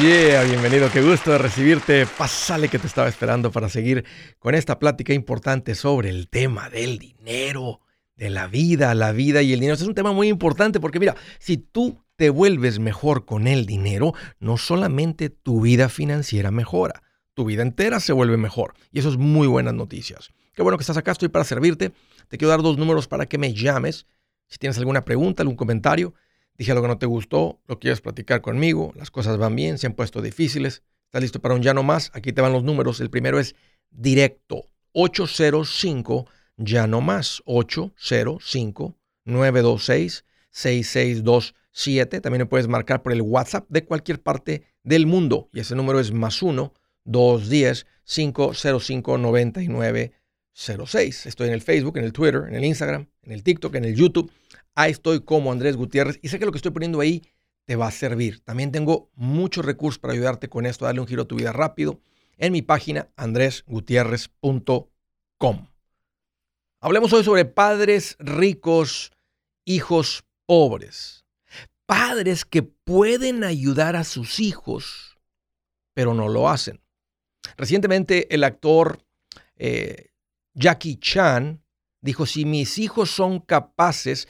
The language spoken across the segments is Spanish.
Yeah, bienvenido, qué gusto de recibirte. Pásale que te estaba esperando para seguir con esta plática importante sobre el tema del dinero, de la vida, la vida y el dinero. Este es un tema muy importante porque mira, si tú te vuelves mejor con el dinero, no solamente tu vida financiera mejora, tu vida entera se vuelve mejor. Y eso es muy buenas noticias. Qué bueno que estás acá, estoy para servirte. Te quiero dar dos números para que me llames. Si tienes alguna pregunta, algún comentario, dije algo que no te gustó, lo quieres platicar conmigo, las cosas van bien, se han puesto difíciles, estás listo para un ya no más, aquí te van los números. El primero es directo, 805 ya no más, 805 926 6627. También me puedes marcar por el WhatsApp de cualquier parte del mundo y ese número es más 1 210 505 99 06. Estoy en el Facebook, en el Twitter, en el Instagram, en el TikTok, en el YouTube. Ahí estoy como Andrés Gutiérrez y sé que lo que estoy poniendo ahí te va a servir. También tengo muchos recursos para ayudarte con esto, darle un giro a tu vida rápido en mi página andresgutierrez.com. Hablemos hoy sobre padres ricos, hijos pobres. Padres que pueden ayudar a sus hijos, pero no lo hacen. Recientemente el actor eh, Jackie Chan dijo, si mis hijos son capaces,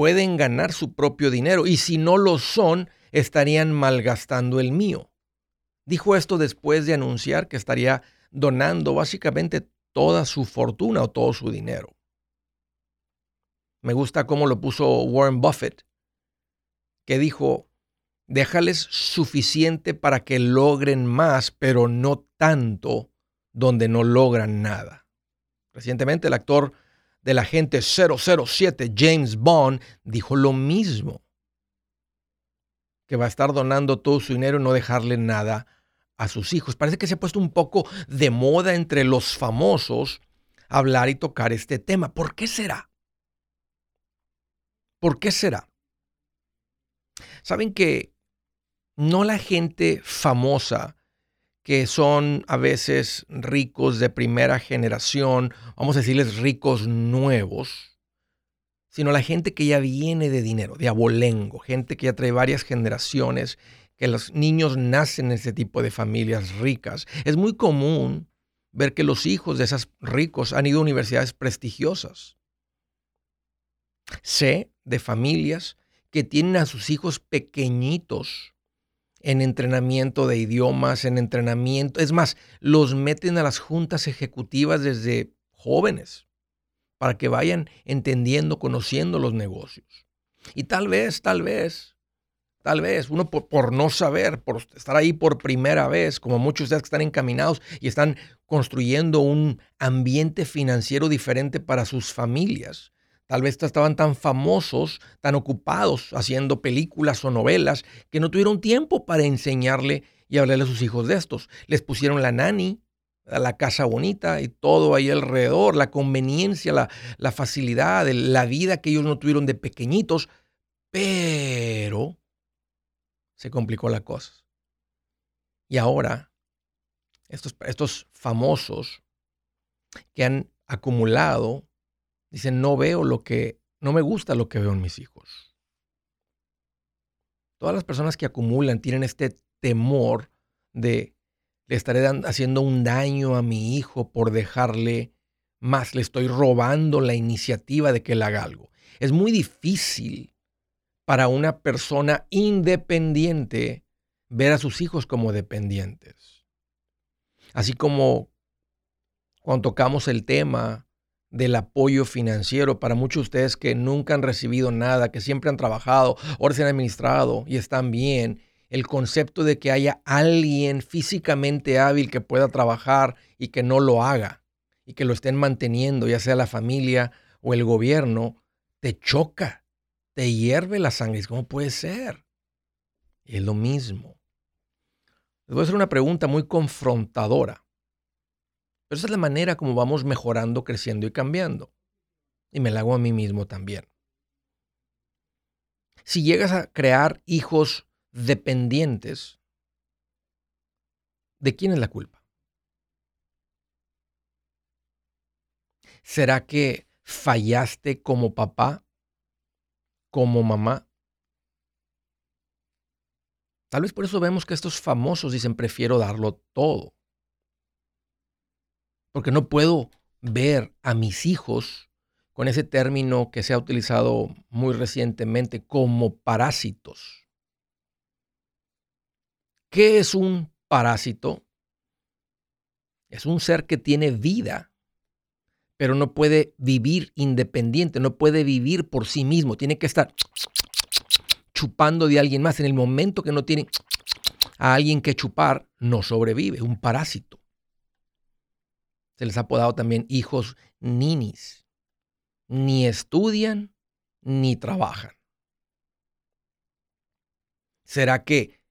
pueden ganar su propio dinero y si no lo son, estarían malgastando el mío. Dijo esto después de anunciar que estaría donando básicamente toda su fortuna o todo su dinero. Me gusta cómo lo puso Warren Buffett, que dijo, déjales suficiente para que logren más, pero no tanto donde no logran nada. Recientemente el actor del agente 007, James Bond, dijo lo mismo, que va a estar donando todo su dinero y no dejarle nada a sus hijos. Parece que se ha puesto un poco de moda entre los famosos hablar y tocar este tema. ¿Por qué será? ¿Por qué será? Saben que no la gente famosa que son a veces ricos de primera generación, vamos a decirles ricos nuevos, sino la gente que ya viene de dinero, de abolengo, gente que ya trae varias generaciones, que los niños nacen en ese tipo de familias ricas. Es muy común ver que los hijos de esos ricos han ido a universidades prestigiosas. Sé de familias que tienen a sus hijos pequeñitos en entrenamiento de idiomas, en entrenamiento. Es más, los meten a las juntas ejecutivas desde jóvenes para que vayan entendiendo, conociendo los negocios. Y tal vez, tal vez, tal vez, uno por, no saber, por estar ahí por primera vez, como muchos de ustedes que están encaminados y están construyendo un ambiente financiero diferente para sus familias, Tal vez estaban tan famosos, tan ocupados haciendo películas o novelas, que no tuvieron tiempo para enseñarle y hablarle a sus hijos de estos. Les pusieron la nani, la casa bonita y todo ahí alrededor, la conveniencia, la, facilidad, la vida que ellos no tuvieron de pequeñitos, pero se complicó la cosa. Y ahora, estos famosos que han acumulado Dicen, no veo lo que, no me gusta lo que veo en mis hijos. Todas las personas que acumulan tienen este temor de le estaré haciendo un daño a mi hijo por dejarle más, le estoy robando la iniciativa de que él haga algo. Es muy difícil para una persona independiente ver a sus hijos como dependientes. Así como cuando tocamos el tema del apoyo financiero para muchos de ustedes que nunca han recibido nada, que siempre han trabajado, ahora se han administrado y están bien. El concepto de que haya alguien físicamente hábil que pueda trabajar y que no lo haga y que lo estén manteniendo, ya sea la familia o el gobierno, te choca, te hierve la sangre. ¿Cómo puede ser? es lo mismo. Les voy a hacer una pregunta muy confrontadora. Pero esa es la manera como vamos mejorando, creciendo y cambiando. Y me la hago a mí mismo también. Si llegas a crear hijos dependientes, ¿de quién es la culpa? ¿Será que fallaste como papá, como mamá? Tal vez por eso vemos que estos famosos dicen prefiero darlo todo. Porque no puedo ver a mis hijos con ese término que se ha utilizado muy recientemente como parásitos. ¿Qué es un parásito? Es un ser que tiene vida, pero no puede vivir independiente, no puede vivir por sí mismo, tiene que estar chupando de alguien más. En el momento que no tiene a alguien que chupar, no sobrevive, un parásito. Se les ha apodado también hijos ninis. Ni estudian ni trabajan. ¿Será que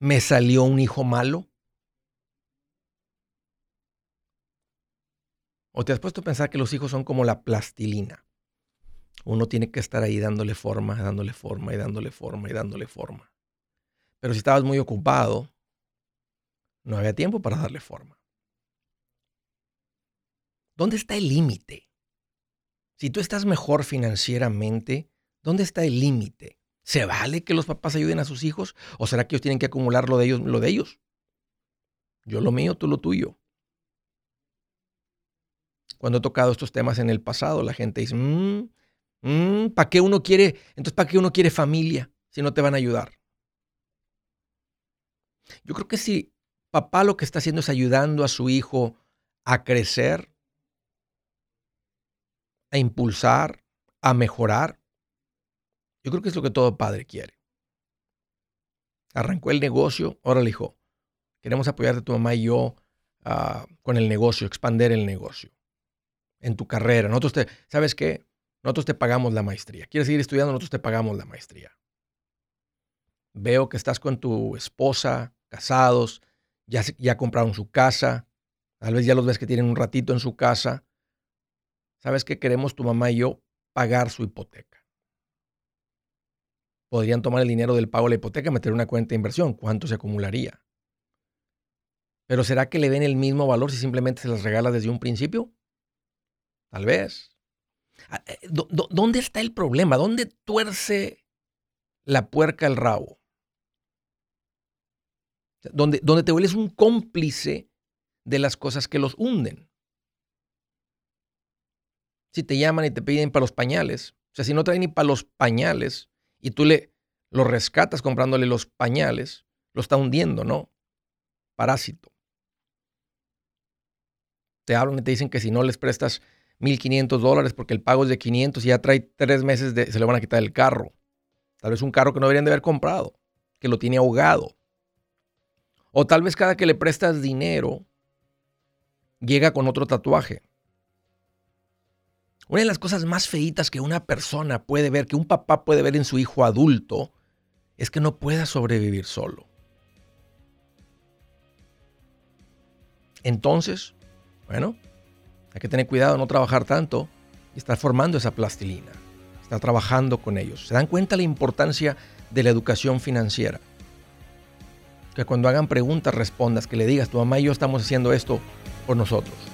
me salió un hijo malo? ¿O te has puesto a pensar que los hijos son como la plastilina? Uno tiene que estar ahí dándole forma, dándole forma y dándole forma y dándole forma. Pero si estabas muy ocupado, no había tiempo para darle forma. ¿Dónde está el límite? Si tú estás mejor financieramente, ¿dónde está el límite? ¿Se vale que los papás ayuden a sus hijos? ¿O será que ellos tienen que acumular lo de ellos? Lo de ellos? Yo lo mío, tú lo tuyo. Cuando he tocado estos temas en el pasado, la gente dice, mmm, mmm, ¿para qué uno quiere? Entonces, ¿para qué uno quiere familia si no te van a ayudar? Yo creo que si papá lo que está haciendo es ayudando a su hijo a crecer, a impulsar, a mejorar. Yo creo que es lo que todo padre quiere. Arrancó el negocio, ahora le dijo, queremos apoyarte tu mamá y yo ah, con el negocio, expander el negocio. En tu carrera. Nosotros te, ¿sabes qué? Nosotros te pagamos la maestría. ¿Quieres seguir estudiando? Nosotros te pagamos la maestría. Veo que estás con tu esposa, casados, ya, ya compraron su casa. Tal vez ya los ves que tienen un ratito en su casa. ¿Sabes qué queremos tu mamá y yo? Pagar su hipoteca. Podrían tomar el dinero del pago de la hipoteca y meter una cuenta de inversión. ¿Cuánto se acumularía? Pero ¿será que le ven el mismo valor si simplemente se las regala desde un principio? Tal vez. Ah, eh, ¿Dónde está el problema? ¿Dónde tuerce la puerca el rabo? Donde, donde te vuelves un cómplice de las cosas que los hunden si te llaman y te piden para los pañales. O sea, si no traen ni para los pañales y tú le lo rescatas comprándole los pañales, lo está hundiendo, ¿no? Parásito. Te hablan y te dicen que si no les prestas 1.500 dólares porque el pago es de 500 y ya trae tres meses, de, se le van a quitar el carro. Tal vez un carro que no deberían de haber comprado, que lo tiene ahogado. O tal vez cada que le prestas dinero, llega con otro tatuaje. Una de las cosas más feitas que una persona puede ver, que un papá puede ver en su hijo adulto, es que no pueda sobrevivir solo. Entonces, bueno, hay que tener cuidado, no trabajar tanto y estar formando esa plastilina, estar trabajando con ellos. ¿Se dan cuenta la importancia de la educación financiera? Que cuando hagan preguntas respondas, que le digas, tu mamá y yo estamos haciendo esto por nosotros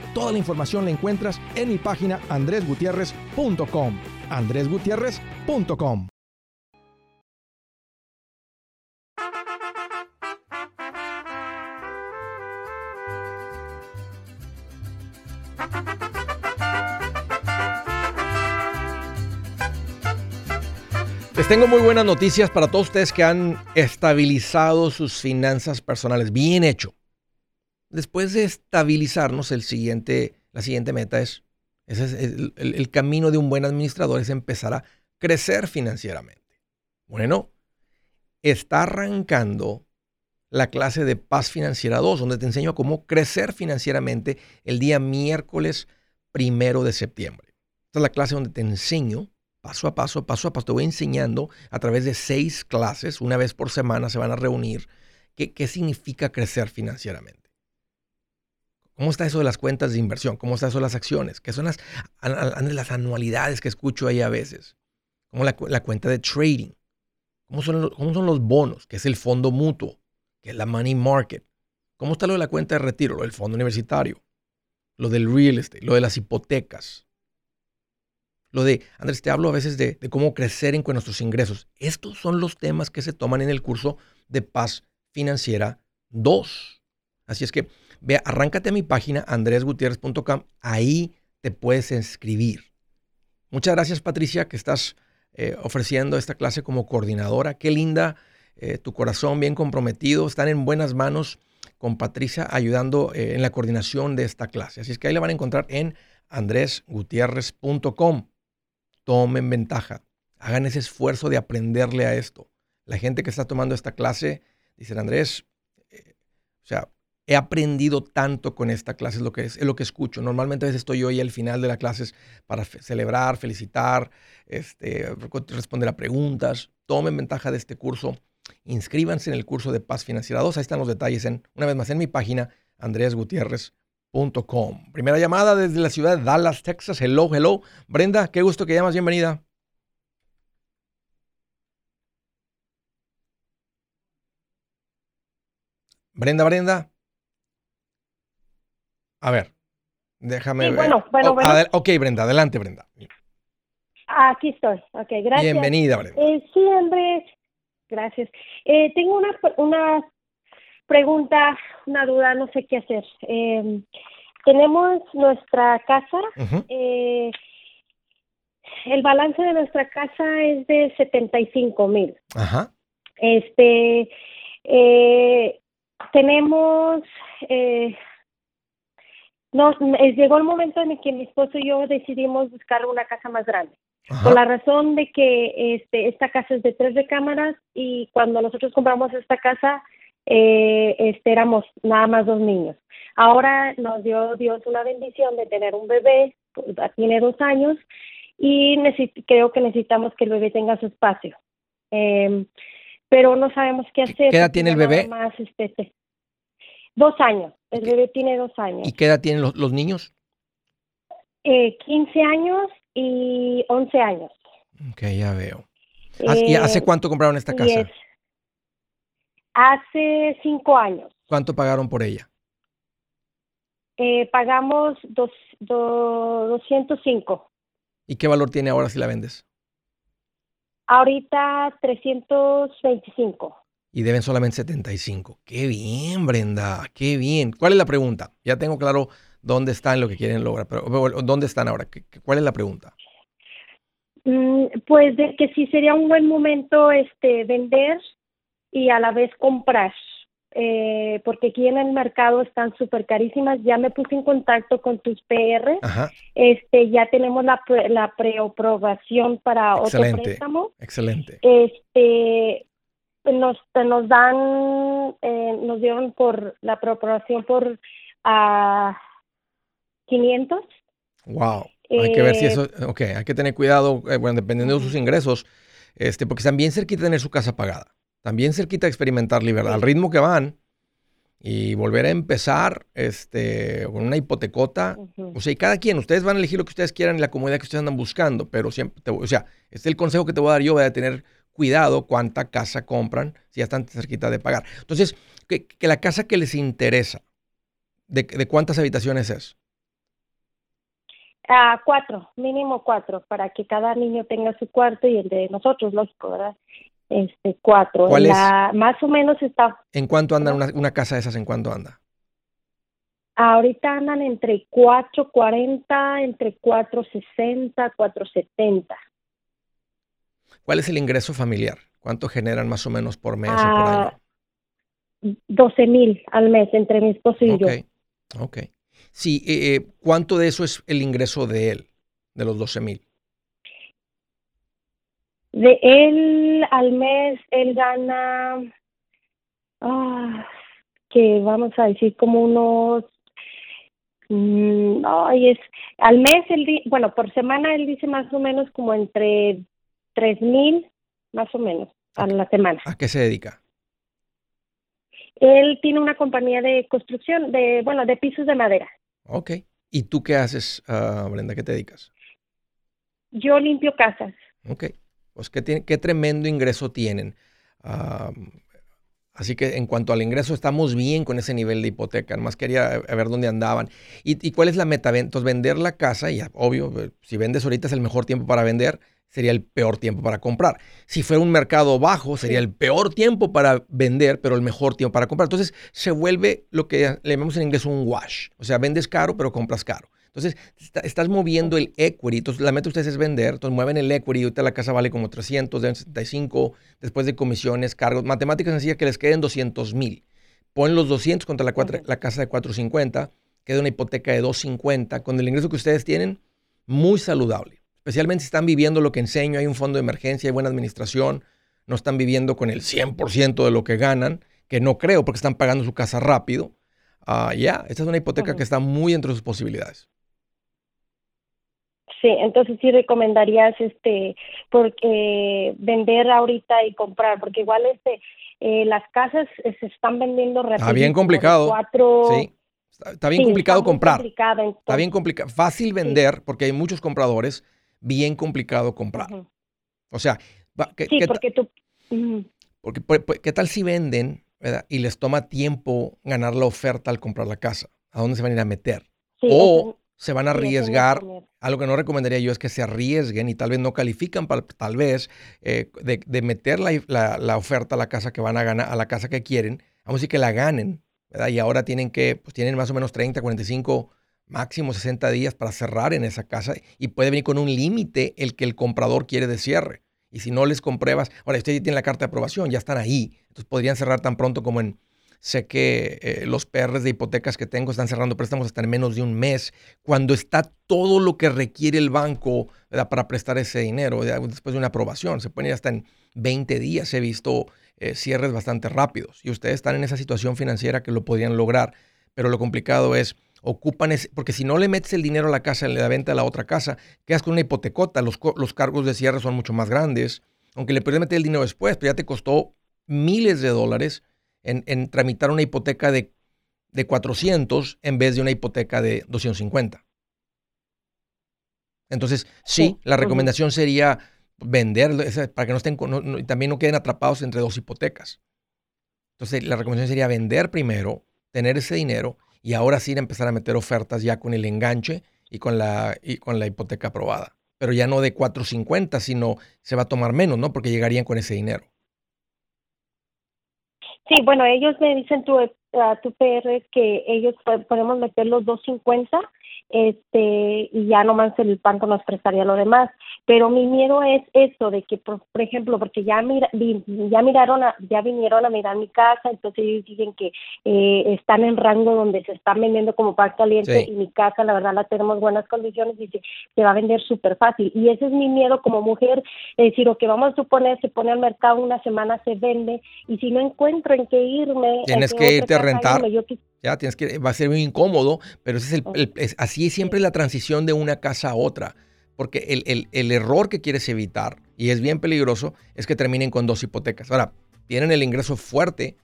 Toda la información la encuentras en mi página andresgutierrez.com. andresgutierrez.com. Les tengo muy buenas noticias para todos ustedes que han estabilizado sus finanzas personales. Bien hecho después de estabilizarnos, el siguiente, la siguiente meta es, el, camino de un buen administrador es empezar a crecer financieramente. Bueno, está arrancando la clase de Paz Financiera 2, donde te enseño cómo crecer financieramente el día miércoles primero de septiembre. Esta es la clase donde te enseño paso a paso, paso a paso, te voy enseñando a través de seis clases, una vez por semana se van a reunir, qué, qué significa crecer financieramente. ¿Cómo está eso de las cuentas de inversión? ¿Cómo está eso de las acciones? ¿Qué son las, las anualidades que escucho ahí a veces? ¿Cómo la, cuenta de trading? ¿Cómo son, los, ¿Cómo son los bonos? ¿Qué es el fondo mutuo? ¿Qué es la money market? ¿Cómo está lo de la cuenta de retiro? Lo del fondo universitario. Lo del real estate. Lo de las hipotecas. Lo de, Andrés, te hablo a veces de, de cómo crecer en nuestros ingresos. Estos son los temas que se toman en el curso de paz financiera 2. Así es que Ve, arráncate a mi página andresgutierrez.com, ahí te puedes inscribir. Muchas gracias Patricia que estás eh, ofreciendo esta clase como coordinadora. Qué linda, eh, tu corazón bien comprometido, están en buenas manos con Patricia ayudando eh, en la coordinación de esta clase. Así es que ahí la van a encontrar en andresgutierrez.com. Tomen ventaja, hagan ese esfuerzo de aprenderle a esto. La gente que está tomando esta clase, dice Andrés, o sea, he aprendido tanto con esta clase, es lo que, es, lo que escucho. Normalmente a veces estoy yo ahí al final de la clase para celebrar, felicitar, este, responder a preguntas. Tomen ventaja de este curso. Inscríbanse en el curso de Paz Financiera 2. Ahí están los detalles, en, una vez más, en mi página, andreasgutierrez.com. Primera llamada desde la ciudad de Dallas, Texas. Hello, hello. Brenda, qué gusto que llamas. Bienvenida. Brenda, Brenda. A ver, déjame ver. Bueno, bueno, bueno. ok, Brenda, adelante, Brenda. Aquí estoy. Ok, gracias. Bienvenida, Brenda. Eh, sí, Andrés. Gracias. Eh, tengo una, una pregunta, una duda, no sé qué hacer. Em, tenemos nuestra casa. eh, el balance de nuestra casa es de 75 mil. Ajá. Este, eh, tenemos eh, no, llegó el momento en el que mi esposo y yo decidimos buscar una casa más grande. Por la razón de que este, esta casa es de tres recámaras y cuando nosotros compramos esta casa, eh, este, éramos nada más dos niños. Ahora nos dio Dios una bendición de tener un bebé, tiene dos años, y creo que necesitamos que el bebé tenga su espacio. Em, pero no sabemos qué hacer. ¿Qué edad tiene el bebé? Más, este, este Dos años. El bebé tiene dos años. ¿Y qué edad tienen los, niños? Eh, 15 años y 11 años. Ok, ya veo. ¿Y hace eh, cuánto compraron esta casa? Hace cinco años. ¿Cuánto pagaron por ella? Eh, pagamos dos, 205. ¿Y qué valor tiene ahora si la vendes? Ahorita 325 y deben solamente 75. Qué bien, Brenda, qué bien. ¿Cuál es la pregunta? Ya tengo claro dónde están lo que quieren lograr, pero ¿dónde están ahora? ¿Cuál es la pregunta? Mm, pues de que si sería un buen momento este vender y a la vez comprar. eh, porque aquí en el mercado están súper carísimas. Ya me puse en contacto con tus PR. Este, ya tenemos la, la preaprobación para otro préstamo. Excelente. Este, nos, nos dan, eh, nos dieron por la preaprobación por a 500. Wow. Hay que ver si eso, eh, ok, hay que tener cuidado, eh, bueno, dependiendo de sus ingresos, este, porque también cerquita de tener su casa pagada, también cerquita de experimentar libertad, al ritmo que van y volver a empezar este, con una hipotecota, o sea, y cada quien, ustedes van a elegir lo que ustedes quieran y la comodidad que ustedes andan buscando, pero siempre, o sea, este es el consejo que te voy a dar yo, voy a tener cuidado cuánta casa compran si ya están cerquita de pagar. Entonces, que, la casa que les interesa, de, de cuántas habitaciones es? Ah, cuatro, mínimo cuatro, para que cada niño tenga su cuarto y el de nosotros, lógico, ¿verdad? Este, cuatro. ¿Cuál es? Más o menos está. ¿En cuánto anda una, una casa de esas? ¿En cuánto anda? Ahorita andan entre 4.40, entre 4.60, 4.70. ¿Cuál es el ingreso familiar? ¿Cuánto generan más o menos por mes o por año? 12 mil al mes entre mi esposo y yo. Ok. Sí, eh, eh, ¿cuánto de eso es el ingreso de él, de los 12 mil? De él al mes, él gana, ah, que vamos a decir como unos, mm, ay, es, al mes, él, bueno, por semana él dice más o menos como entre tres mil, más o menos, a la semana. ¿A qué se dedica? Él tiene una compañía de construcción, de, bueno, de pisos de madera. Ok. ¿Y tú qué haces, uh, Brenda? ¿Qué te dedicas? Yo limpio casas. Ok. Pues qué, qué tremendo ingreso tienen. Así que en cuanto al ingreso, estamos bien con ese nivel de hipoteca. Más quería eh, ver dónde andaban. ¿Y, y cuál es la meta? Entonces, vender la casa, y obvio, eh, si vendes ahorita es el mejor tiempo para vender sería el peor tiempo para comprar. Si fuera un mercado bajo, sería el peor tiempo para vender, pero el mejor tiempo para comprar. Entonces se vuelve lo que le llamamos en inglés un wash. O sea, vendes caro, pero compras caro. Entonces, estás moviendo el equity. Entonces, la meta de ustedes es vender. Entonces, mueven el equity. Ahorita la casa vale como 300, deben 75, después de comisiones, cargos. Matemáticas sencillas que les queden 200 mil. Ponen los 200 contra la, la casa de 450, queda una hipoteca de 250. Con el ingreso que ustedes tienen, muy saludable especialmente si están viviendo lo que enseño, hay un fondo de emergencia, hay buena administración, no están viviendo con el 100% de lo que ganan, que no creo porque están pagando su casa rápido. Ah, ya, esta es una hipoteca que está muy entre sus posibilidades. Sí, entonces sí recomendarías este porque vender ahorita y comprar, porque igual este eh, las casas se están vendiendo rápido. Está bien complicado. Sí. Está, bien complicado comprar. está bien complicado. Fácil vender porque hay muchos compradores bien complicado comprar. O sea, ¿qué, sí, porque tú... Porque, ¿qué tal si venden y les toma tiempo ganar la oferta al comprar la casa? ¿A dónde se van a ir a meter? o se van a arriesgar. Algo que no recomendaría yo es que se arriesguen y tal vez no califican, para, tal vez, eh, de, meter la, la, oferta a la casa que van a ganar, a la casa que quieren. Vamos a decir que la ganen, ¿verdad? Y ahora tienen que, pues tienen más o menos 30, 45 máximo 60 días para cerrar en esa casa y puede venir con un límite el que el comprador quiere de cierre. Y si no les compruebas, ahora usted ya tiene la carta de aprobación, ya están ahí. Entonces podrían cerrar tan pronto como en, sé que eh, los PRs de hipotecas que tengo están cerrando préstamos hasta en menos de un mes, cuando está todo lo que requiere el banco para prestar ese dinero después de una aprobación. Se pueden hasta en 20 días. He visto eh, cierres bastante rápidos y ustedes están en esa situación financiera que lo podrían lograr. Pero lo complicado es ocupan ese, porque si no le metes el dinero a la casa en la venta de la otra casa, quedas con una hipotecota, los, los cargos de cierre son mucho más grandes, aunque le puedes meter el dinero después, pero ya te costó miles de dólares en, tramitar una hipoteca de, de 400 en vez de una hipoteca de 250. Entonces, sí, la recomendación sería vender para que no estén, y también no queden atrapados entre dos hipotecas. Entonces, la recomendación sería vender primero, tener ese dinero y ahora sí empezar a meter ofertas ya con el enganche y con la, y con la hipoteca aprobada. Pero ya no de 4.50, sino se va a tomar menos, ¿no? Porque llegarían con ese dinero. Sí, bueno, ellos me dicen tu, a tu PR que ellos podemos meter los 2.50 este y ya nomás el banco nos prestaría lo demás. Pero mi miedo es eso de que por, ejemplo porque ya mira, ya miraron ya vinieron a mirar mi casa entonces ellos dicen que eh, están en rango donde se están vendiendo como pan caliente y mi casa la verdad la tenemos buenas condiciones y se, se va a vender súper fácil y ese es mi miedo como mujer es decir o que vamos a suponer se pone al mercado una semana se vende y si no encuentro en qué irme tienes que irte a rentar ya tienes que va a ser muy incómodo pero ese es el, así es siempre la transición de una casa a otra porque el, el, error que quieres evitar, y es bien peligroso, es que terminen con dos hipotecas. Ahora, tienen el ingreso fuerte,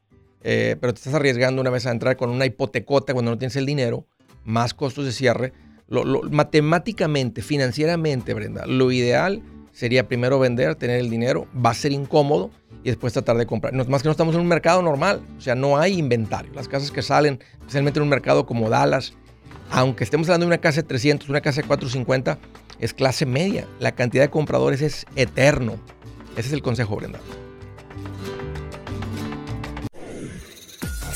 eh, pero te estás arriesgando una vez a entrar con una hipotecota cuando no tienes el dinero, más costos de cierre. Lo, matemáticamente, financieramente, Brenda, lo ideal sería primero vender, tener el dinero, va a ser incómodo y después tratar de comprar. No, más que no estamos en un mercado normal, o sea, no hay inventario. Las casas que salen, especialmente en un mercado como Dallas, aunque estemos hablando de una casa de 300, una casa de 450, es clase media. La cantidad de compradores es eterno. Ese es el consejo, Brenda.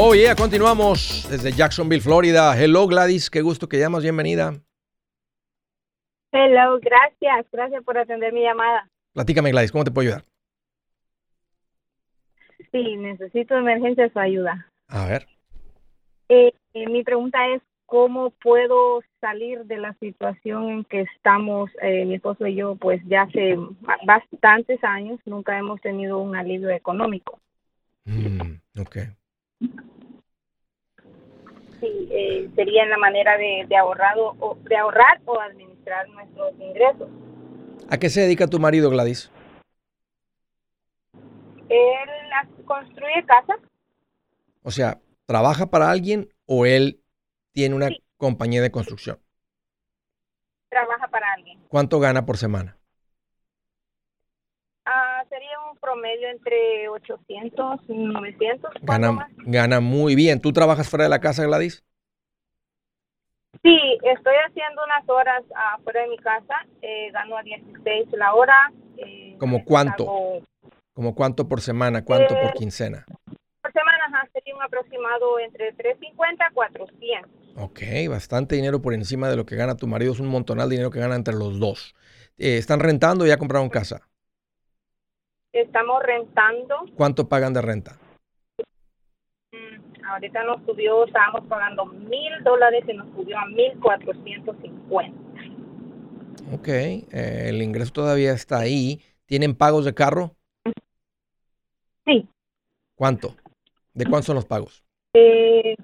Oh, yeah, continuamos desde Jacksonville, Florida. Hello, Gladys, qué gusto que llamas, bienvenida. Hello, gracias, gracias por atender mi llamada. Platícame, Gladys, ¿cómo te puedo ayudar? Sí, necesito de emergencia su ayuda. A ver. Eh, eh, mi pregunta es, ¿cómo puedo salir de la situación en que estamos, eh, mi esposo y yo, pues ya hace bastantes años, nunca hemos tenido un alivio económico? Mm, ok. Sí, eh, sería la manera de, de, ahorrado, o, de ahorrar o administrar nuestros ingresos. ¿A qué se dedica tu marido, Gladys? Él construye casas. O sea, ¿trabaja para alguien o él tiene una compañía de construcción? Trabaja para alguien. ¿Cuánto gana por semana? sería un promedio entre 800 y 900. Gana, gana muy bien. ¿Tú trabajas fuera de la casa, Gladys? Sí, estoy haciendo unas horas afuera de mi casa. Eh, gano a 16 la hora. Eh, ¿Como cuánto? ¿Como cuánto por semana? ¿Cuánto por eh, quincena? Por semana sería un aproximado entre 350 a 400. Ok, bastante dinero por encima de lo que gana tu marido. Es un montonal de dinero que gana entre los dos. ¿Están rentando o ya compraron casa? Estamos rentando. ¿Cuánto pagan de renta? Mm, ahorita nos subió, estábamos pagando mil dólares y nos subió a mil cuatrocientos cincuenta. Ok, eh, el ingreso todavía está ahí. ¿Tienen pagos de carro? Sí. ¿Cuánto? ¿De cuántos son los pagos? Eh,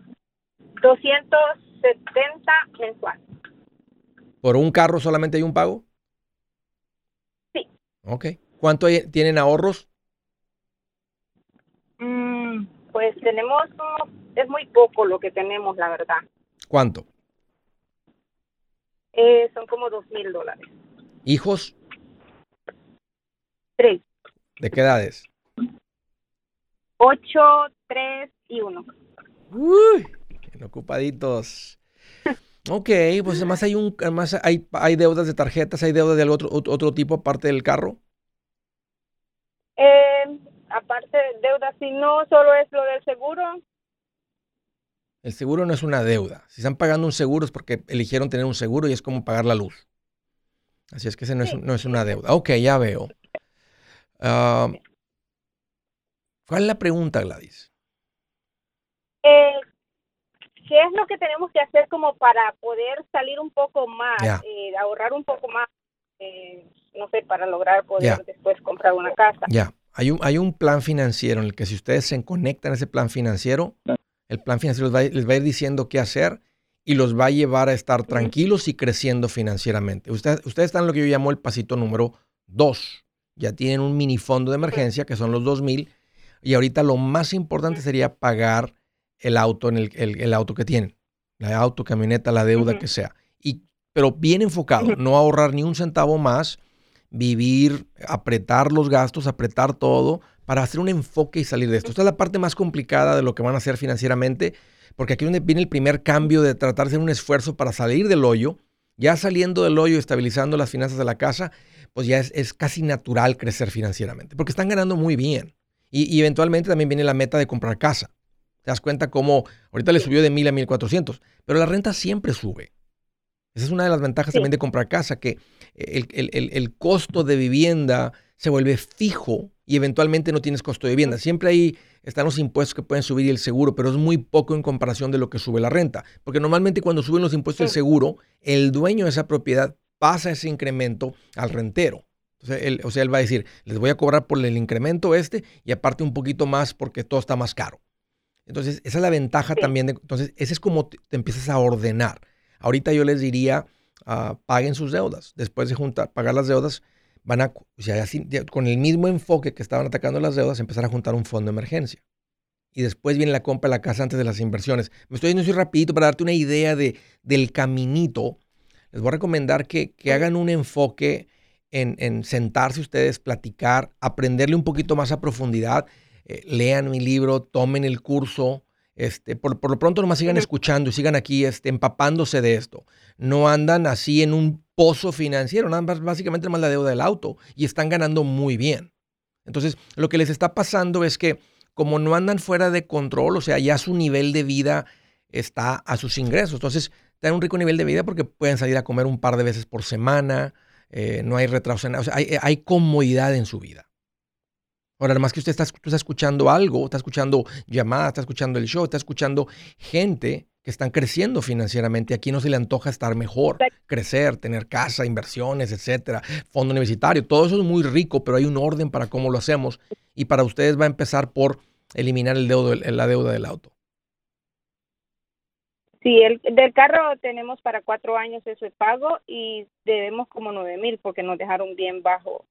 270 mensual. ¿Por un carro solamente hay un pago? Sí. Ok. ¿Cuánto tienen ahorros? Mm, pues tenemos, es muy poco lo que tenemos, la verdad. ¿Cuánto? Eh, son como dos mil dólares. ¿Hijos? Tres. ¿De qué edades? Ocho, tres y uno. Uy, ocupaditos. Ok, pues además hay un, además hay, hay deudas de tarjetas, hay deudas de otro, otro tipo aparte del carro. Eh, aparte de deuda, si no solo es lo del seguro. El seguro no es una deuda. Si están pagando un seguro es porque eligieron tener un seguro y es como pagar la luz. Así es que ese no, es, no es una deuda. Ok, ya veo. Ah, ¿Cuál es la pregunta, Gladys? Eh, ¿Qué es lo que tenemos que hacer como para poder salir un poco más, eh, ahorrar un poco más, eh, no sé, para lograr poder después comprar una casa? Ya, hay, un, hay un plan financiero en el que si ustedes se conectan a ese plan financiero, el plan financiero les va, les va a ir diciendo qué hacer y los va a llevar a estar tranquilos y creciendo financieramente. Ustedes, ustedes están en lo que yo llamo el pasito número dos. Ya tienen un mini fondo de emergencia que son los 2000 y ahorita lo más importante sería pagar el auto en el, el, auto que tienen, la auto, camioneta, la deuda que sea. Y, pero bien enfocado, no ahorrar ni un centavo más, vivir, apretar los gastos, apretar todo para hacer un enfoque y salir de esto. Esta es la parte más complicada de lo que van a hacer financieramente, porque aquí viene el primer cambio de tratar de hacer un esfuerzo para salir del hoyo. Ya saliendo del hoyo, estabilizando las finanzas de la casa, pues ya es, casi natural crecer financieramente, porque están ganando muy bien. Y, eventualmente también viene la meta de comprar casa. Te das cuenta cómo ahorita le subió de 1000 a 1400, pero la renta siempre sube. Esa es una de las ventajas también de comprar casa, que el, el, costo de vivienda se vuelve fijo y eventualmente no tienes costo de vivienda. Siempre ahí están los impuestos que pueden subir y el seguro, pero es muy poco en comparación de lo que sube la renta. Porque normalmente cuando suben los impuestos del seguro, el dueño de esa propiedad pasa ese incremento al rentero. él, o sea, él va a decir, les voy a cobrar por el incremento este y aparte un poquito más porque todo está más caro. Entonces, esa es la ventaja también. De, entonces, ese es como te, empiezas a ordenar. Ahorita yo les diría, ah, paguen sus deudas. Después de juntar, pagar las deudas, van a, o sea, con el mismo enfoque que estaban atacando las deudas, empezar a juntar un fondo de emergencia. Y después viene la compra de la casa antes de las inversiones. Me estoy yendo así rapidito para darte una idea de, del caminito les voy a recomendar que, hagan un enfoque en, sentarse ustedes, platicar, aprenderle un poquito más a profundidad. Eh, lean mi libro, tomen el curso. Este, por, lo pronto nomás sigan escuchando y sigan aquí este, empapándose de esto. No andan así en un pozo financiero, nada más básicamente más la deuda del auto y están ganando muy bien. Entonces, lo que les está pasando es que como no andan fuera de control, o sea, ya su nivel de vida está a sus ingresos. Entonces, tener un rico nivel de vida porque pueden salir a comer un par de veces por semana, eh, no hay retraso, o sea, hay, hay, comodidad en su vida. Ahora, además que usted está, está, escuchando algo, está escuchando llamadas, está escuchando el show, está escuchando gente que están creciendo financieramente. Aquí no se le antoja estar mejor, crecer, tener casa, inversiones, etcétera, fondo universitario. Todo eso es muy rico, pero hay un orden para cómo lo hacemos. Y para ustedes va a empezar por eliminar el deudo, la deuda del auto. Sí, el del carro tenemos para cuatro años eso de pago y debemos como nueve mil porque nos dejaron bien bajo.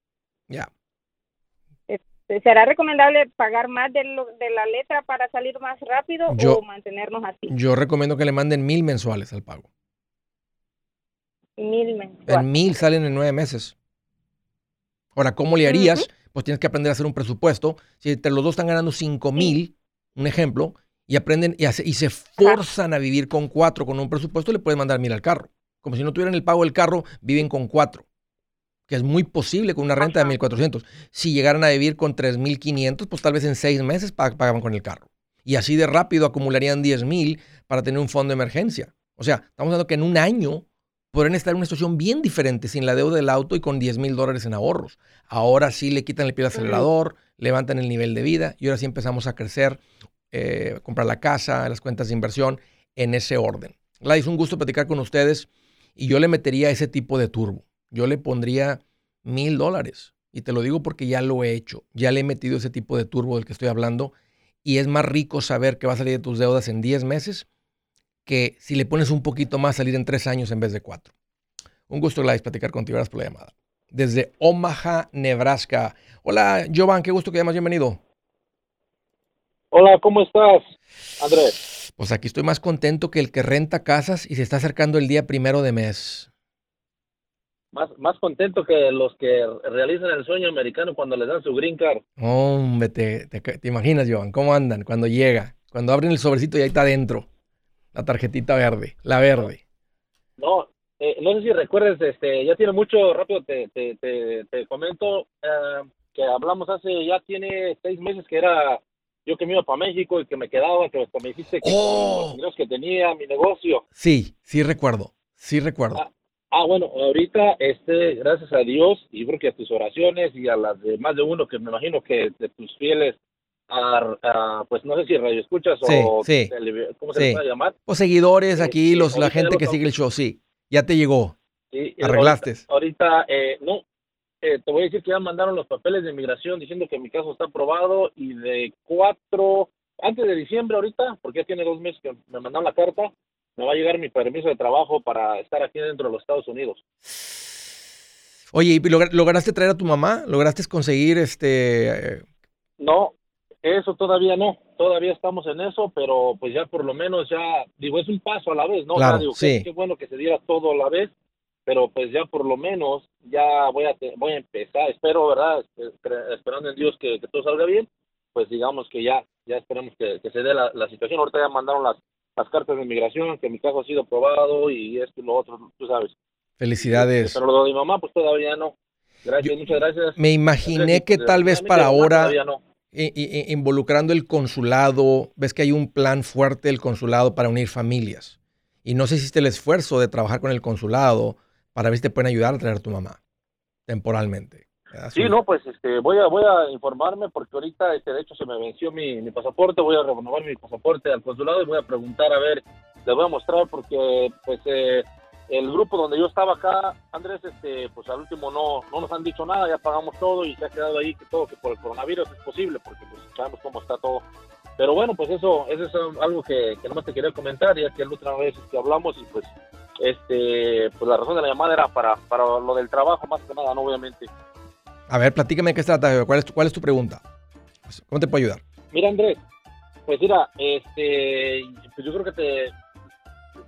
Ya. Este, ¿Será recomendable pagar más de, la letra para salir más rápido o mantenernos así? Yo recomiendo que le manden mil mensuales al pago. Mil mensuales. En mil salen en nueve meses. Ahora, ¿cómo le harías? Pues tienes que aprender a hacer un presupuesto. Si entre los dos están ganando cinco mil, un ejemplo, y aprenden y, y se forzan a vivir con cuatro con un presupuesto, le puedes mandar mil al carro. Como si no tuvieran el pago del carro, viven con cuatro. Que es muy posible con una renta de 1.400. Si llegaran a vivir con 3.500, pues tal vez en seis meses pagaban con el carro. Y así de rápido acumularían 10.000 para tener un fondo de emergencia. O sea, estamos hablando que en un año podrían estar en una situación bien diferente sin la deuda del auto y con 10 mil dólares en ahorros. Ahora sí le quitan el pie al acelerador, levantan el nivel de vida y ahora sí empezamos a crecer eh, comprar la casa, las cuentas de inversión, en ese orden. Gladys, un gusto platicar con ustedes y yo le metería ese tipo de turbo. Yo le pondría mil dólares. Y te lo digo porque ya lo he hecho. Ya le he metido ese tipo de turbo del que estoy hablando. Y es más rico saber que va a salir de tus deudas en 10 meses que si le pones un poquito más, salir en 3 años en vez de 4. Un gusto, Gladys, platicar contigo. Gracias por la llamada. Desde Omaha, Nebraska. Hola, Jovan, qué gusto que hayas bienvenido. Hola, ¿cómo estás, Andrés? Pues aquí estoy más contento que el que renta casas y se está acercando el día primero de mes. Más, más contento que los que realizan el sueño americano cuando les dan su green card. Hombre, te, te, imaginas, Joan, cómo andan cuando llega, cuando abren el sobrecito y ahí está adentro la tarjetita verde, la verde. No, eh, no sé si recuerdes, este, ya tiene mucho, rápido te, te, te, comento, eh, que hablamos hace, ya tiene seis meses que era yo que me iba para México y que me quedaba, que me dijiste que Oh. los que tenía, mi negocio. Sí, sí recuerdo. Sí recuerdo. Ah, Ah, bueno, ahorita, este, gracias a Dios, y creo que a tus oraciones y a las de más de uno que me imagino que de tus fieles, a, a, pues no sé si radio escuchas Sí, o sí. tele- ¿cómo se Sí. les llamar? Los seguidores aquí, los, la gente que sigue el show, sí. Ya te llegó. Sí, Arreglaste. Ahorita, ahorita, eh, no, eh, te voy a decir que ya mandaron los papeles de inmigración diciendo que mi caso está aprobado y de cuatro, antes de diciembre ahorita, porque ya tiene dos meses que me mandaron la carta, me va a llegar mi permiso de trabajo para estar aquí dentro de los Estados Unidos. Oye, ¿y logra- lograste traer a tu mamá? ¿Lograste conseguir este... eh, No, eso todavía no, todavía estamos en eso, pero pues ya por lo menos ya, digo, es un paso a la vez, ¿no? Claro, Ya digo, sí. qué, qué bueno que se diera todo a la vez, pero pues ya por lo menos ya voy a, te- voy a empezar, espero, ¿verdad? Esper- Esperando en Dios que, que todo salga bien, pues digamos que ya, ya esperemos que, que se dé la, la situación. Ahorita ya mandaron las, las cartas de inmigración, que mi caso ha sido aprobado y esto y lo otro, tú sabes. Felicidades. Pero lo de mi mamá, pues todavía no. Gracias, Yo- muchas gracias. Me imaginé que tal vez para ahora, todavía no. i- i- involucrando el consulado, ves que hay un plan fuerte del consulado para unir familias. Y no sé si hiciste el esfuerzo de trabajar con el consulado para ver si te pueden ayudar a traer a tu mamá temporalmente. Sí, no, pues este, voy a voy a informarme porque ahorita, este, de hecho, se me venció mi, pasaporte, voy a renovar mi pasaporte al consulado y voy a preguntar a ver, les voy a mostrar porque, pues, eh, el grupo donde yo estaba acá, Andrés, este, pues al último no, no nos han dicho nada, ya pagamos todo y se ha quedado ahí que todo, que por el coronavirus es posible porque pues sabemos cómo está todo. Pero bueno, pues eso, eso es algo que, que nomás te quería comentar, ya que la última vez que hablamos y pues, este, pues la razón de la llamada era para, para lo del trabajo más que nada, no obviamente. A ver, platícame de qué se trata. ¿Cuál es tu, cuál es tu pregunta? Pues, ¿Cómo te puedo ayudar? Mira, Andrés, pues mira, este, pues yo creo que te,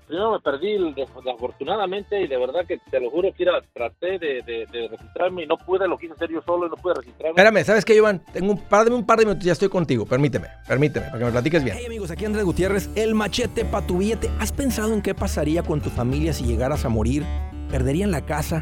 primero me perdí desafortunadamente y de verdad que te lo juro que era, traté de, de- de registrarme y no pude, lo quise hacer yo solo y no pude registrarme. Espérame, ¿sabes qué, Iván? Tengo un par, de un par de minutos, ya estoy contigo. Permíteme, permíteme, para que me platiques bien. Hey amigos, aquí Andrés Gutiérrez, el machete para tu billete. ¿Has pensado en qué pasaría con tu familia si llegaras a morir? ¿Perderían la casa?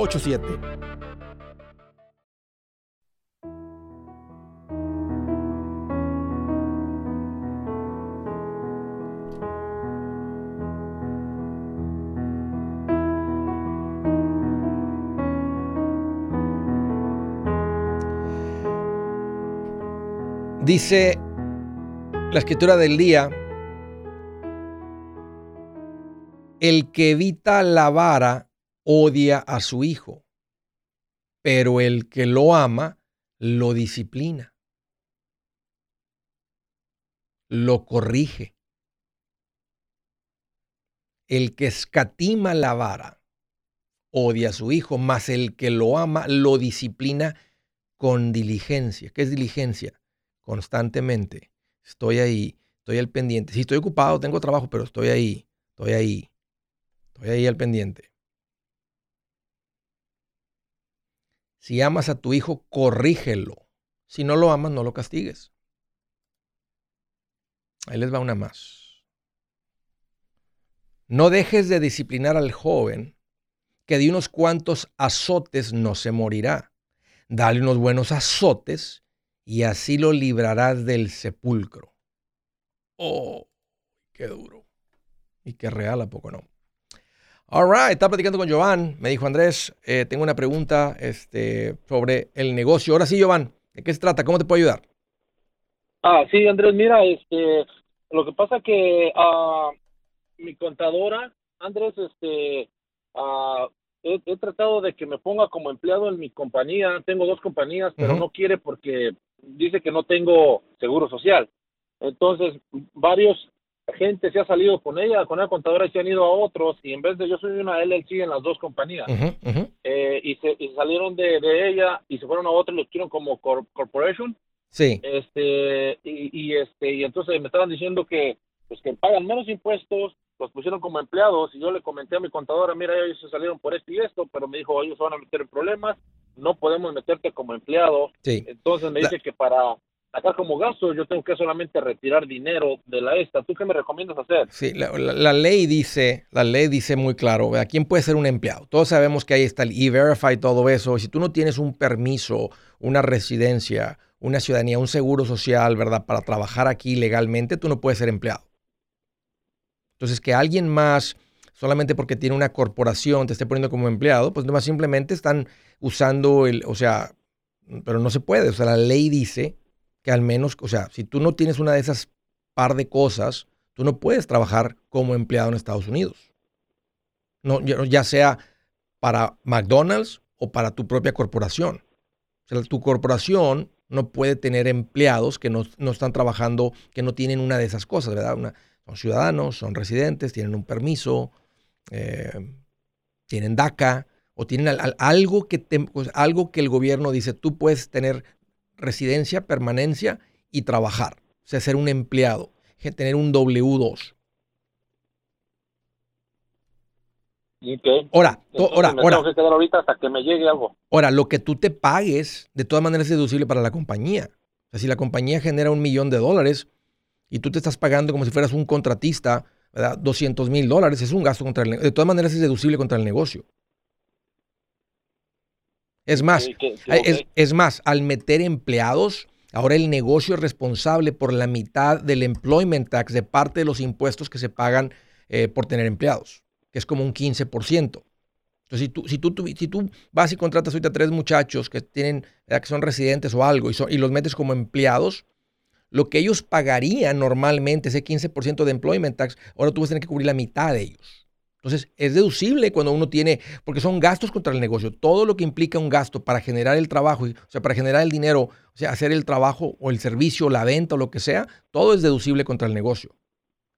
Dice la escritura del día, el que evita la vara odia a su hijo, pero el que lo ama lo disciplina, lo corrige. El que escatima la vara odia a su hijo, mas el que lo ama lo disciplina con diligencia. ¿Qué es diligencia? Constantemente. Estoy ahí, estoy al pendiente. Sí, estoy ocupado, tengo trabajo, pero estoy ahí, estoy ahí, estoy ahí al pendiente. Si amas a tu hijo, corrígelo. Si no lo amas, no lo castigues. Ahí les va una más. No dejes de disciplinar al joven, que de unos cuantos azotes no se morirá. Dale unos buenos azotes y así lo librarás del sepulcro. Oh, qué duro. Y qué real, ¿a poco no? All right, estaba platicando con Jovan. Me dijo Andrés, eh, tengo una pregunta este, sobre el negocio. Ahora sí, Jovan, ¿de qué se trata? ¿Cómo te puedo ayudar? Ah, sí, Andrés, mira, este, lo que pasa que ah, mi contadora, Andrés, este, ah, he, tratado de que me ponga como empleado en mi compañía. Tengo dos compañías, pero no quiere porque dice que no tengo seguro social. Entonces, varios gente se ha salido con ella, con la contadora y se han ido a otros y en vez de yo soy una LLC en las dos compañías. Eh, y, se, salieron de, ella y se fueron a otro y lo quieren como corporation. Sí. Este y, y, este y entonces me estaban diciendo que pues que pagan menos impuestos los pusieron como empleados y yo le comenté a mi contadora mira ellos se salieron por esto y esto pero me dijo ellos van a meter en problemas no podemos meterte como empleado sí. entonces me dice que para acá como gasto yo tengo que solamente retirar dinero de la esta. ¿Tú qué me recomiendas hacer? Sí, la, ley dice, la ley dice muy claro, ¿a quién puede ser un empleado? Todos sabemos que ahí está el E-Verify todo eso. Si tú no tienes un permiso, una residencia, una ciudadanía, un seguro social, ¿verdad? Para trabajar aquí legalmente, tú no puedes ser empleado. Entonces, que alguien más, solamente porque tiene una corporación, te esté poniendo como empleado, pues más simplemente están usando el, o sea, pero no se puede. O sea, la ley dice que al menos, o sea, si tú no tienes una de esas par de cosas, tú no puedes trabajar como empleado en Estados Unidos. No, ya sea para McDonald's o para tu propia corporación. O sea, tu corporación no puede tener empleados que no, están trabajando, que no tienen una de esas cosas, ¿verdad? son ciudadanos, son residentes, tienen un permiso, eh, tienen DACA o tienen algo, que algo que el gobierno dice, tú puedes tener residencia, permanencia y trabajar. O sea, ser un empleado, tener un W2. Ahora, ahora, ahora. Tengo que quedar ahorita hasta que me llegue algo. Ahora, lo que tú te pagues, de todas maneras es deducible para la compañía. O sea, si la compañía genera un millón de dólares y tú te estás pagando como si fueras un contratista, ¿verdad? 200 mil dólares, es un gasto contra el negocio. De todas maneras es deducible contra el negocio. Es más, es, más, al meter empleados, ahora el negocio es responsable por la mitad del employment tax de parte de los impuestos que se pagan eh, por tener empleados, que es como un 15%. Entonces, si tú, si tú, si tú vas y contratas ahorita a tres muchachos que tienen, que son residentes o algo, y, y los metes como empleados, lo que ellos pagarían normalmente, ese 15% de employment tax, ahora tú vas a tener que cubrir la mitad de ellos. Entonces, es deducible cuando uno tiene, porque son gastos contra el negocio. Todo lo que implica un gasto para generar el trabajo, o sea, para generar el dinero, o sea, hacer el trabajo o el servicio, la venta o lo que sea, todo es deducible contra el negocio.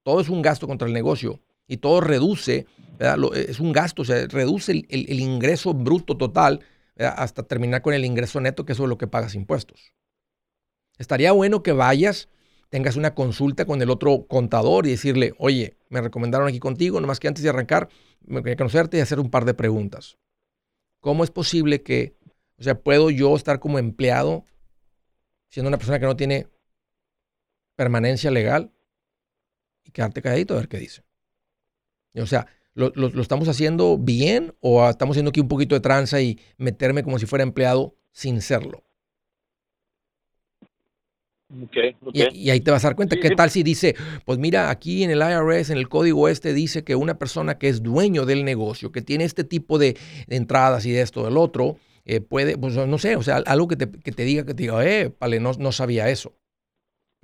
Todo es un gasto contra el negocio y todo reduce, es un gasto, o sea, reduce el, ingreso bruto total hasta terminar con el ingreso neto, que eso es lo que pagas impuestos. Estaría bueno que vayas tengas una consulta con el otro contador y decirle, oye, me recomendaron aquí contigo, nomás que antes de arrancar, me quería conocerte y hacer un par de preguntas. ¿Cómo es posible que, o sea, puedo yo estar como empleado siendo una persona que no tiene permanencia legal y quedarte calladito a ver qué dice? o sea, ¿lo, lo estamos haciendo bien o estamos haciendo aquí un poquito de tranza y meterme como si fuera empleado sin serlo? Y, ahí te vas a dar cuenta. ¿Qué tal si dice, pues mira, aquí en el IRS, en el código este, dice que una persona que es dueño del negocio, que tiene este tipo de, entradas y de esto, del otro, eh, puede, pues no sé, o sea, algo que te, que te diga, que te diga, eh, vale, no, no sabía eso.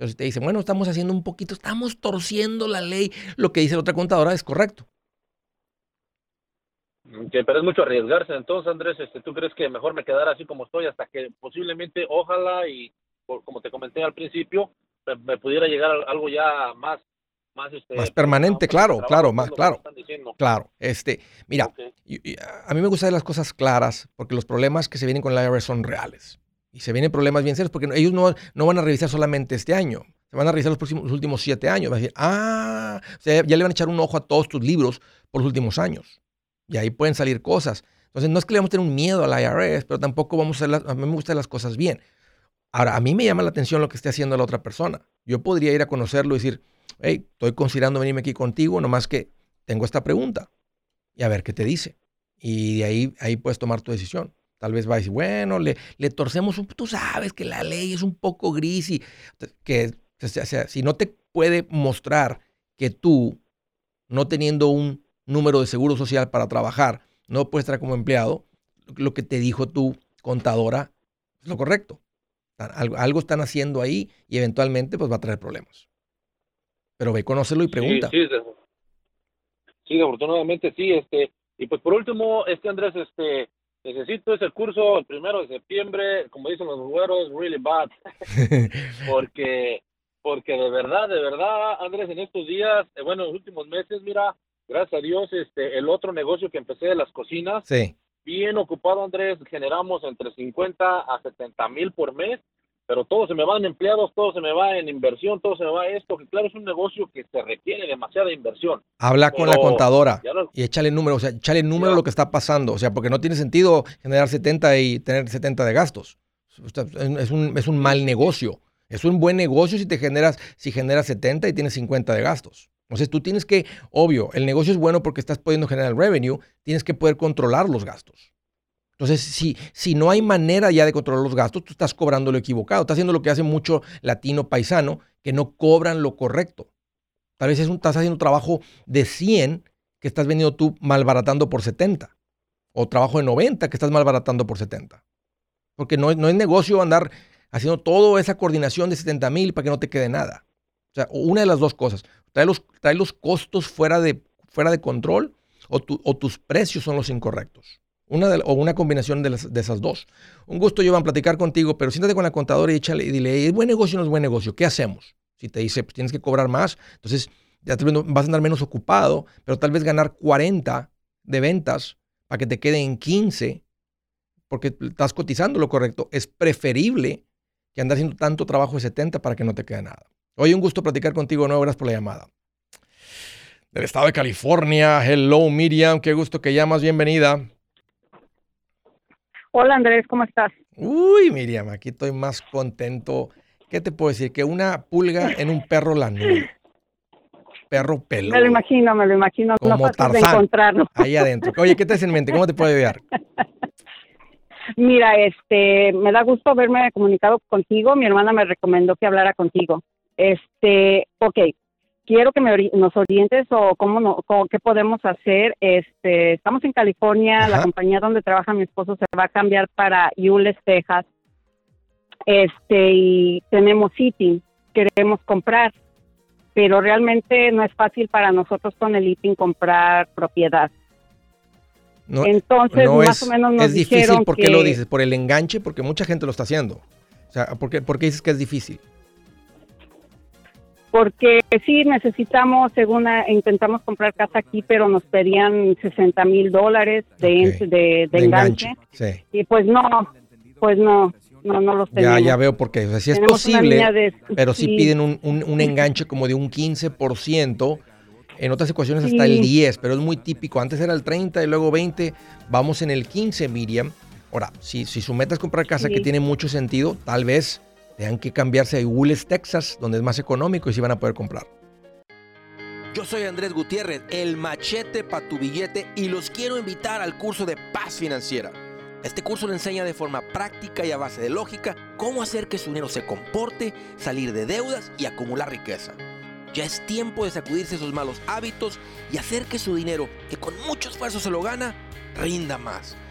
Entonces te dice, bueno, estamos haciendo un poquito, estamos torciendo la ley, lo que dice la otra contadora es correcto. pero es mucho arriesgarse. Entonces, Andrés, este, ¿tú crees que mejor me quedara así como estoy hasta que posiblemente, ojalá y como te comenté al principio, me, pudiera llegar algo ya más más, este, más permanente, claro, claro, más claro. Claro, este, mira, a mí me gusta ver las cosas claras porque los problemas que se vienen con la IRS son reales. Y se vienen problemas bien serios porque ellos no, no van a revisar solamente este año, se van a revisar los, próximos, últimos siete años. Van a decir, ah, ya le van a echar un ojo a todos tus libros por los últimos años. Y ahí pueden salir cosas. Entonces, no es que le vamos a tener un miedo a la IRS, pero tampoco vamos a hacer a mí me gustan las cosas bien. Ahora, a mí me llama la atención lo que esté haciendo la otra persona. Yo podría ir a conocerlo y decir, hey, estoy considerando venirme aquí contigo, nomás que tengo esta pregunta y a ver qué te dice. Y de ahí, ahí puedes tomar tu decisión. Tal vez va a bueno, le, le torcemos un tú sabes que la ley es un poco gris y que si no te puede mostrar que tú, no teniendo un número de seguro social para trabajar, no puedes estar como empleado, lo que te dijo tu contadora es lo correcto. Algo, están haciendo ahí y eventualmente pues va a traer problemas. Pero ve, conócelo y pregunta. Sí, sí, afortunadamente sí. Este, Y pues por último, este Andrés, este, necesito ese curso el primero de septiembre, como dicen los güeros, really bad. porque, porque de verdad, de verdad, Andrés, en estos días, eh, bueno, en los últimos meses, mira, gracias a Dios, este, el otro negocio que empecé de las cocinas, Sí. Bien ocupado, Andrés, generamos entre 50 a 70 mil por mes, pero todo se me va en empleados, todo se me va en inversión, todo se me va en esto, que claro, es un negocio que se requiere demasiada inversión. Habla con la contadora no- y échale número, o sea, échale número Ya. lo que está pasando. O sea, porque no tiene sentido generar 70 y tener 70 de gastos. Es un, es un mal negocio. Es un buen negocio si te generas, si generas 70 y tienes 50 de gastos. Entonces tú tienes que, obvio, el negocio es bueno porque estás pudiendo generar revenue, tienes que poder controlar los gastos. Entonces, si, si no hay manera ya de controlar los gastos, tú estás cobrando lo equivocado. Estás haciendo lo que hace mucho latino paisano, que no cobran lo correcto. Tal vez es un, estás haciendo trabajo de 100 que estás vendiendo tú malbaratando por 70. O trabajo de 90 que estás malbaratando por 70. Porque no, no es negocio andar haciendo toda esa coordinación de 70 mil para que no te quede nada. O sea, una de las dos cosas. Trae los, trae los costos fuera de, fuera de control o, tu- o tus precios son los incorrectos. Una de- o una combinación de, esas dos. Un gusto, Jovan, platicar contigo, pero siéntate con la contadora y échale y dile, ¿es buen negocio o no es buen negocio? ¿Qué hacemos? Si te dice, pues tienes que cobrar más, entonces ya no- vas a andar menos ocupado, pero tal vez ganar 40 de ventas para que te queden 15, porque estás cotizando lo correcto, es preferible que andar haciendo tanto trabajo de 70 para que no te quede nada. Oye, un gusto platicar contigo, no gracias por la llamada. Del estado de California, hello Miriam, qué gusto que llamas, bienvenida. Hola Andrés, ¿cómo estás? Uy, Miriam, aquí estoy más contento. ¿Qué te puedo decir? Que una pulga en un perro lanudo. Perro peludo. Me lo imagino, me lo imagino. no Como fácil de Tarzán. encontrarlo. Ahí adentro. Oye, ¿qué te hace en mente? ¿Cómo te puedo ayudar? Mira, este, me da gusto haberme comunicado contigo. Mi hermana me recomendó que hablara contigo. Este, ok, quiero que me ori- nos orientes o cómo, no, cómo- qué podemos hacer. Este, estamos en California, la compañía donde trabaja mi esposo se va a cambiar para Euless, Texas. Este, y tenemos sitting, queremos comprar, pero realmente no es fácil para nosotros con el sitting comprar propiedad. No, Entonces, no más es, o menos nos es difícil. dijeron ¿Por qué que- lo dices? ¿Por el enganche? Porque mucha gente lo está haciendo. O sea, ¿por qué, por qué dices que es difícil? Porque sí necesitamos, según intentamos comprar casa aquí, pero nos pedían 60 mil dólares de, de, de De enganche. Sí. Y pues no, pues no, no, no los Ya, tenemos. ya veo por qué. O sea, sí es Tenemos posible, de- pero sí, sí. piden un, un- un enganche como de un 15%. En otras ecuaciones hasta el 10, pero es muy típico. Antes era el 30 y luego 20. Vamos en el 15, Miriam. Ahora, si, si su meta es comprar casa Sí. que tiene mucho sentido, tal vez tengan que cambiarse a Willis, Texas, donde es más económico y sí van a poder comprar. Yo soy Andrés Gutiérrez, el machete para tu billete y los quiero invitar al curso de paz financiera. Este curso le enseña de forma práctica y a base de lógica cómo hacer que su dinero se comporte, salir de deudas y acumular riqueza. Ya es tiempo de sacudirse esos malos hábitos y hacer que su dinero, que con mucho esfuerzo se lo gana, rinda más.